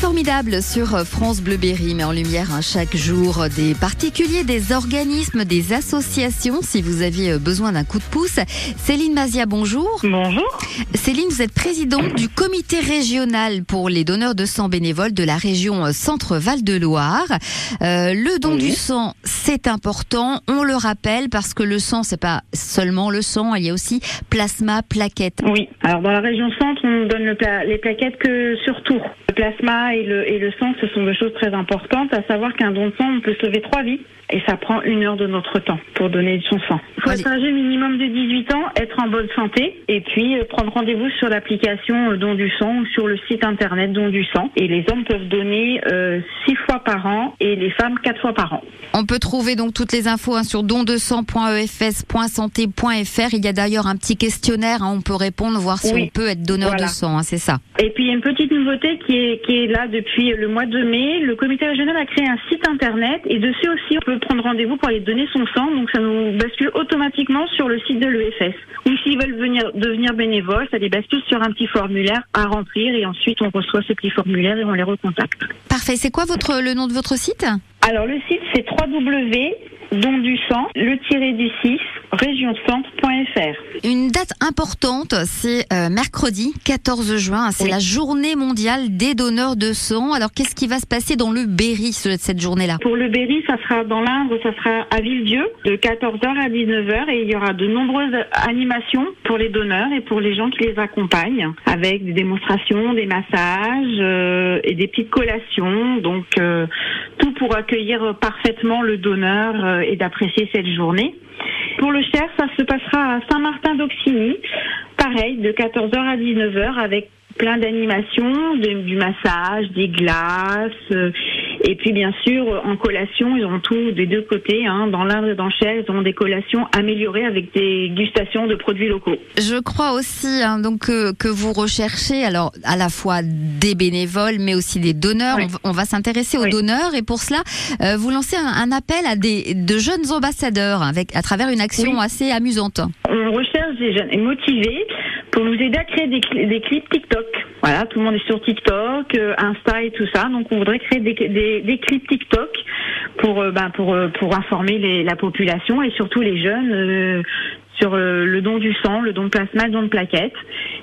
formidable sur France Bleu Berry met en lumière hein, chaque jour des particuliers, des organismes, des associations. Si vous aviez besoin d'un coup de pouce, Céline Mazia, bonjour. Bonjour. Céline, vous êtes présidente du comité régional pour les donneurs de sang bénévoles de la région Centre-Val de Loire. Euh, le don Oui. du sang, c'est important. On le rappelle parce que le sang, c'est pas seulement le sang, il y a aussi plasma, plaquettes. Oui. Alors dans la région centre, on donne le pla- les plaquettes que sur tour. Le plasma et le, et le sang, ce sont deux choses très importantes. À savoir qu'un don de sang, on peut se lever trois vies et ça prend une heure de notre temps pour donner son sang. Il faut Allez. être âgé minimum de 18 ans, être en bonne santé et puis euh, prendre rendez-vous sur l'application euh, Don du sang ou sur le site internet Don du sang. Et les hommes peuvent donner euh, six fois par an et les femmes quatre fois par an. On peut trouver donc toutes les infos hein, sur dondesang.efs.santé.fr. Il y a d'ailleurs un petit questionnaire, hein, on peut répondre, voir si Oui. on peut être donneur Voilà. de sang, hein, c'est ça. Et puis il y a une petite nouveauté qui est, qui est là depuis le mois de mai. Le comité régional a créé un site internet et dessus aussi on peut prendre rendez-vous pour aller donner son sang. Donc ça nous bascule automatiquement sur le site de l'EFS. Ou s'ils veulent venir devenir bénévoles, ça les bascule sur un petit formulaire à remplir et ensuite on reçoit ce petit formulaire et on les recontacte. Parfait. C'est quoi votre le nom de votre site? Alors le site c'est www don du sang, le tiré du 6, regioncentre.fr. Une date importante, c'est euh, mercredi 14 juin. C'est Oui. la journée mondiale des donneurs de sang. Alors qu'est-ce qui va se passer dans le Berry ce- cette journée-là? Pour le Berry, ça sera dans l'Indre, ça sera à Villedieu, de 14h à 19h, et il y aura de nombreuses animations pour les donneurs et pour les gens qui les accompagnent, avec des démonstrations, des massages euh, et des petites collations. Donc euh, tout pour accueillir parfaitement le donneur euh, et d'apprécier cette journée. Pour le Cher, ça se passera à Saint-Martin-d'Auxigny, pareil, de 14h à 19h, avec plein d'animations, du massage, des glaces, euh, et puis bien sûr en collation, ils ont tout des deux côtés. Hein, dans l'Indre et dans le Cher, ils ont des collations améliorées avec des dégustations de produits locaux. Je crois aussi hein, donc que, que vous recherchez alors à la fois des bénévoles mais aussi des donneurs. Oui. On va, on va s'intéresser aux Oui. donneurs et pour cela euh, vous lancez un, un appel à des de jeunes ambassadeurs avec à travers une action Oui. assez amusante. On recherche des jeunes motivés pour nous aider à créer des, cli- des clips TikTok. Voilà, tout le monde est sur TikTok, euh, Insta et tout ça. Donc on voudrait créer des, clips TikTok pour euh, ben, euh, pour informer la population et surtout les jeunes sur le don du sang, le don de plasma, le don de plaquettes.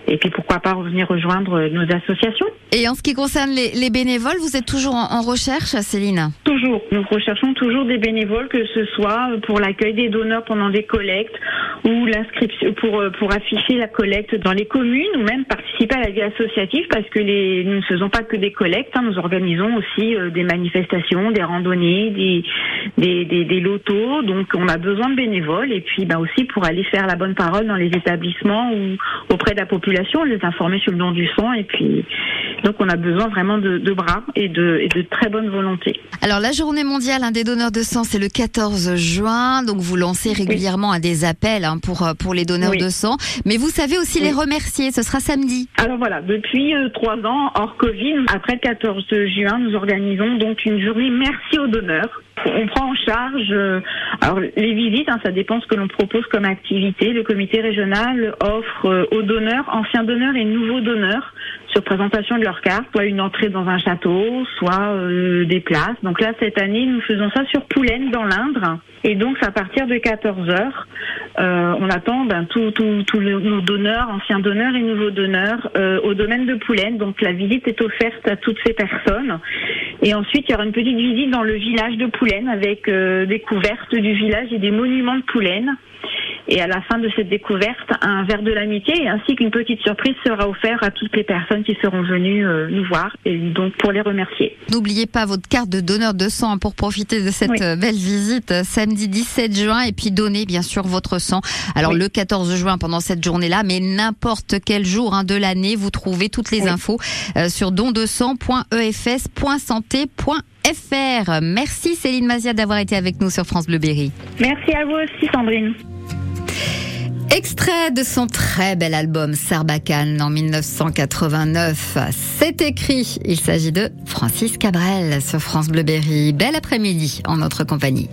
Et puis pourquoi pas revenir rejoindre nos associations. Et en ce qui concerne les, les bénévoles, vous êtes toujours en recherche, Céline? Nous recherchons toujours des bénévoles, que ce soit pour l'accueil des donneurs pendant des collectes ou l'inscription pour euh, pour afficher la collecte dans les communes ou même participer à la vie associative parce que les nous ne faisons pas que des collectes, hein, nous organisons aussi euh, des manifestations, des randonnées, des, des des des lotos. Donc on a besoin de bénévoles et puis bah aussi pour aller faire la bonne parole dans les établissements ou auprès de la population, les informer sur le don du sang et puis donc on a besoin vraiment de, de bras et de et de très bonne volonté. Alors la journée mondiale hein, des donneurs de sang, c'est le 14 juin, donc vous lancez régulièrement des appels hein, pour euh, pour les donneurs Oui. de sang, mais vous savez aussi Oui. les remercier. Ce sera samedi. Alors voilà, depuis euh, trois ans, hors Covid, après le 14 juin, nous organisons donc une journée merci aux donneurs. On prend en charge, euh, alors les visites, hein, ça dépend ce que l'on propose comme activité. Le comité régional offre euh, aux donneurs, anciens donneurs et nouveaux donneurs, sur présentation de leur carte, soit une entrée dans un château, soit euh, des places. Donc là, cette année, nous faisons ça sur Poulaine, dans l'Indre. Et donc, à partir de 14 heures. Euh, on attend ben, tous nos donneurs, anciens donneurs et nouveaux donneurs au domaine de Poulaine. Donc la visite est offerte à toutes ces personnes. Et ensuite, il y aura une petite visite dans le village de Poulaine avec euh, découverte du village et des monuments de Poulaine. Et à la fin de cette découverte, un verre de l'amitié ainsi qu'une petite surprise sera offert à toutes les personnes qui seront venues euh, nous voir et donc pour les remercier. N'oubliez pas votre carte de donneur de sang pour profiter de cette Oui. euh, belle visite euh, samedi 17 juin et puis donner bien sûr votre sang. Alors Oui. le 14 juin pendant cette journée-là, mais n'importe quel jour hein, de l'année, vous trouvez toutes les Oui. infos sur dondesang.efs.santé.fr. Merci Céline Mazia d'avoir été avec nous sur France Bleu Berry. Merci à vous aussi Sandrine. Extrait de son très bel album Sarbacane en 1989. C'est écrit. Il s'agit de Francis Cabrel sur France Bleu Berry. Bel après-midi en notre compagnie.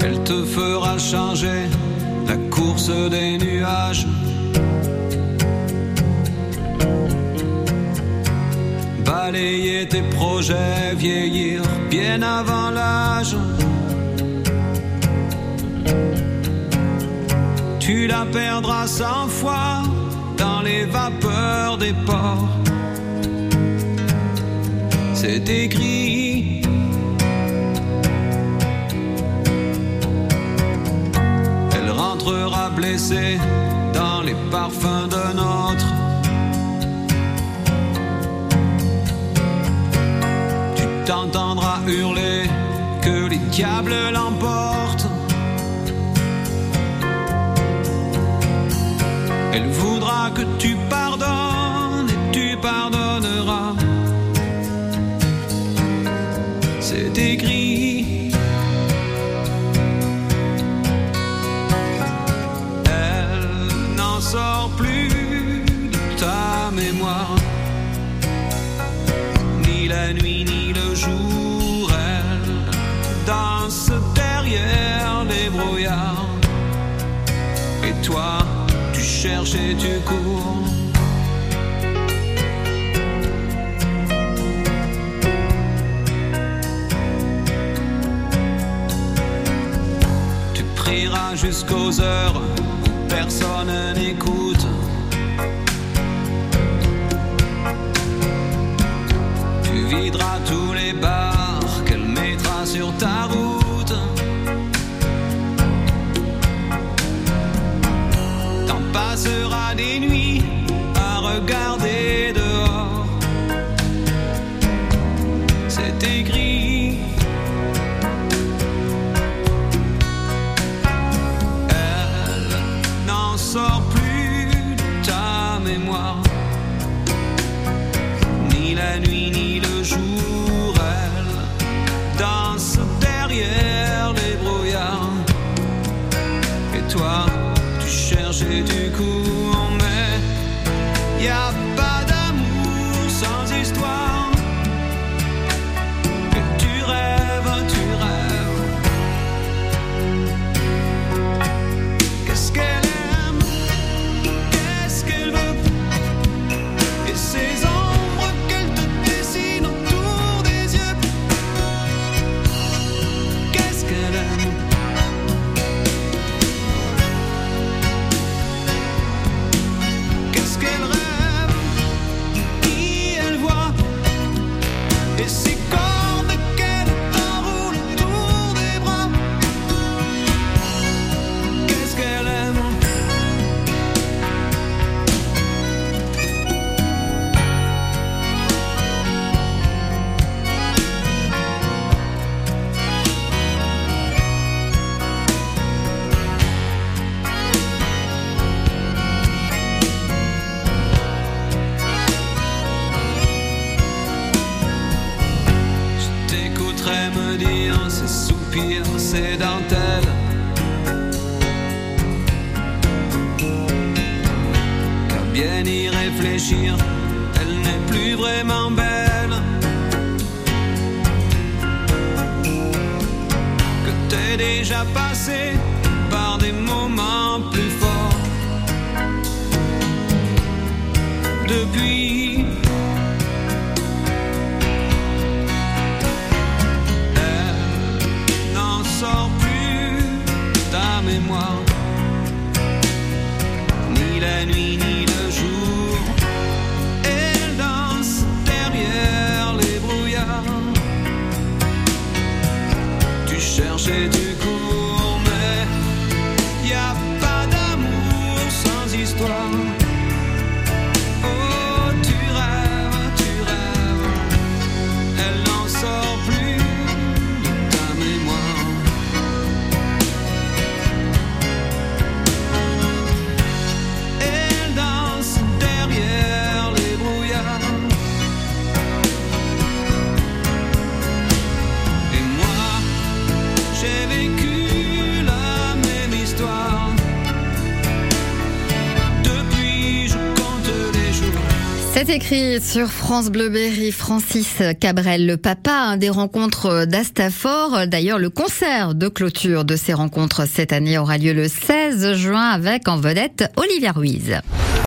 Elle te fera changer la course des nuages. balayer tes projets, vieillir bien avant l'âge. Tu la perdras cent fois dans les vapeurs des ports. C'est écrit. Elle rentrera blessée dans les parfums d'un autre. Tu t'entendras hurler que les diables l'emportent. Elle voudra que tu pardonnes et tu pardonneras. C'est écrit. Tu. Tu prieras jusqu'aux heures où personne n'écoute. Tu videras tous les bars qu'elle mettra sur ta route. Toi, tu cherches et tu cours, mais y a pas d'amour sans histoire. Y réfléchir, elle n'est plus vraiment belle. Que t'es déjà passé par des moments plus forts. Depuis. Elle n'en sort plus ta mémoire. Ni la nuit ni C'est écrit sur France Bleu Berry, Francis Cabrel, le papa des rencontres d'Astafor. D'ailleurs, le concert de clôture de ces rencontres cette année aura lieu le 16 juin avec en vedette Olivia Ruiz.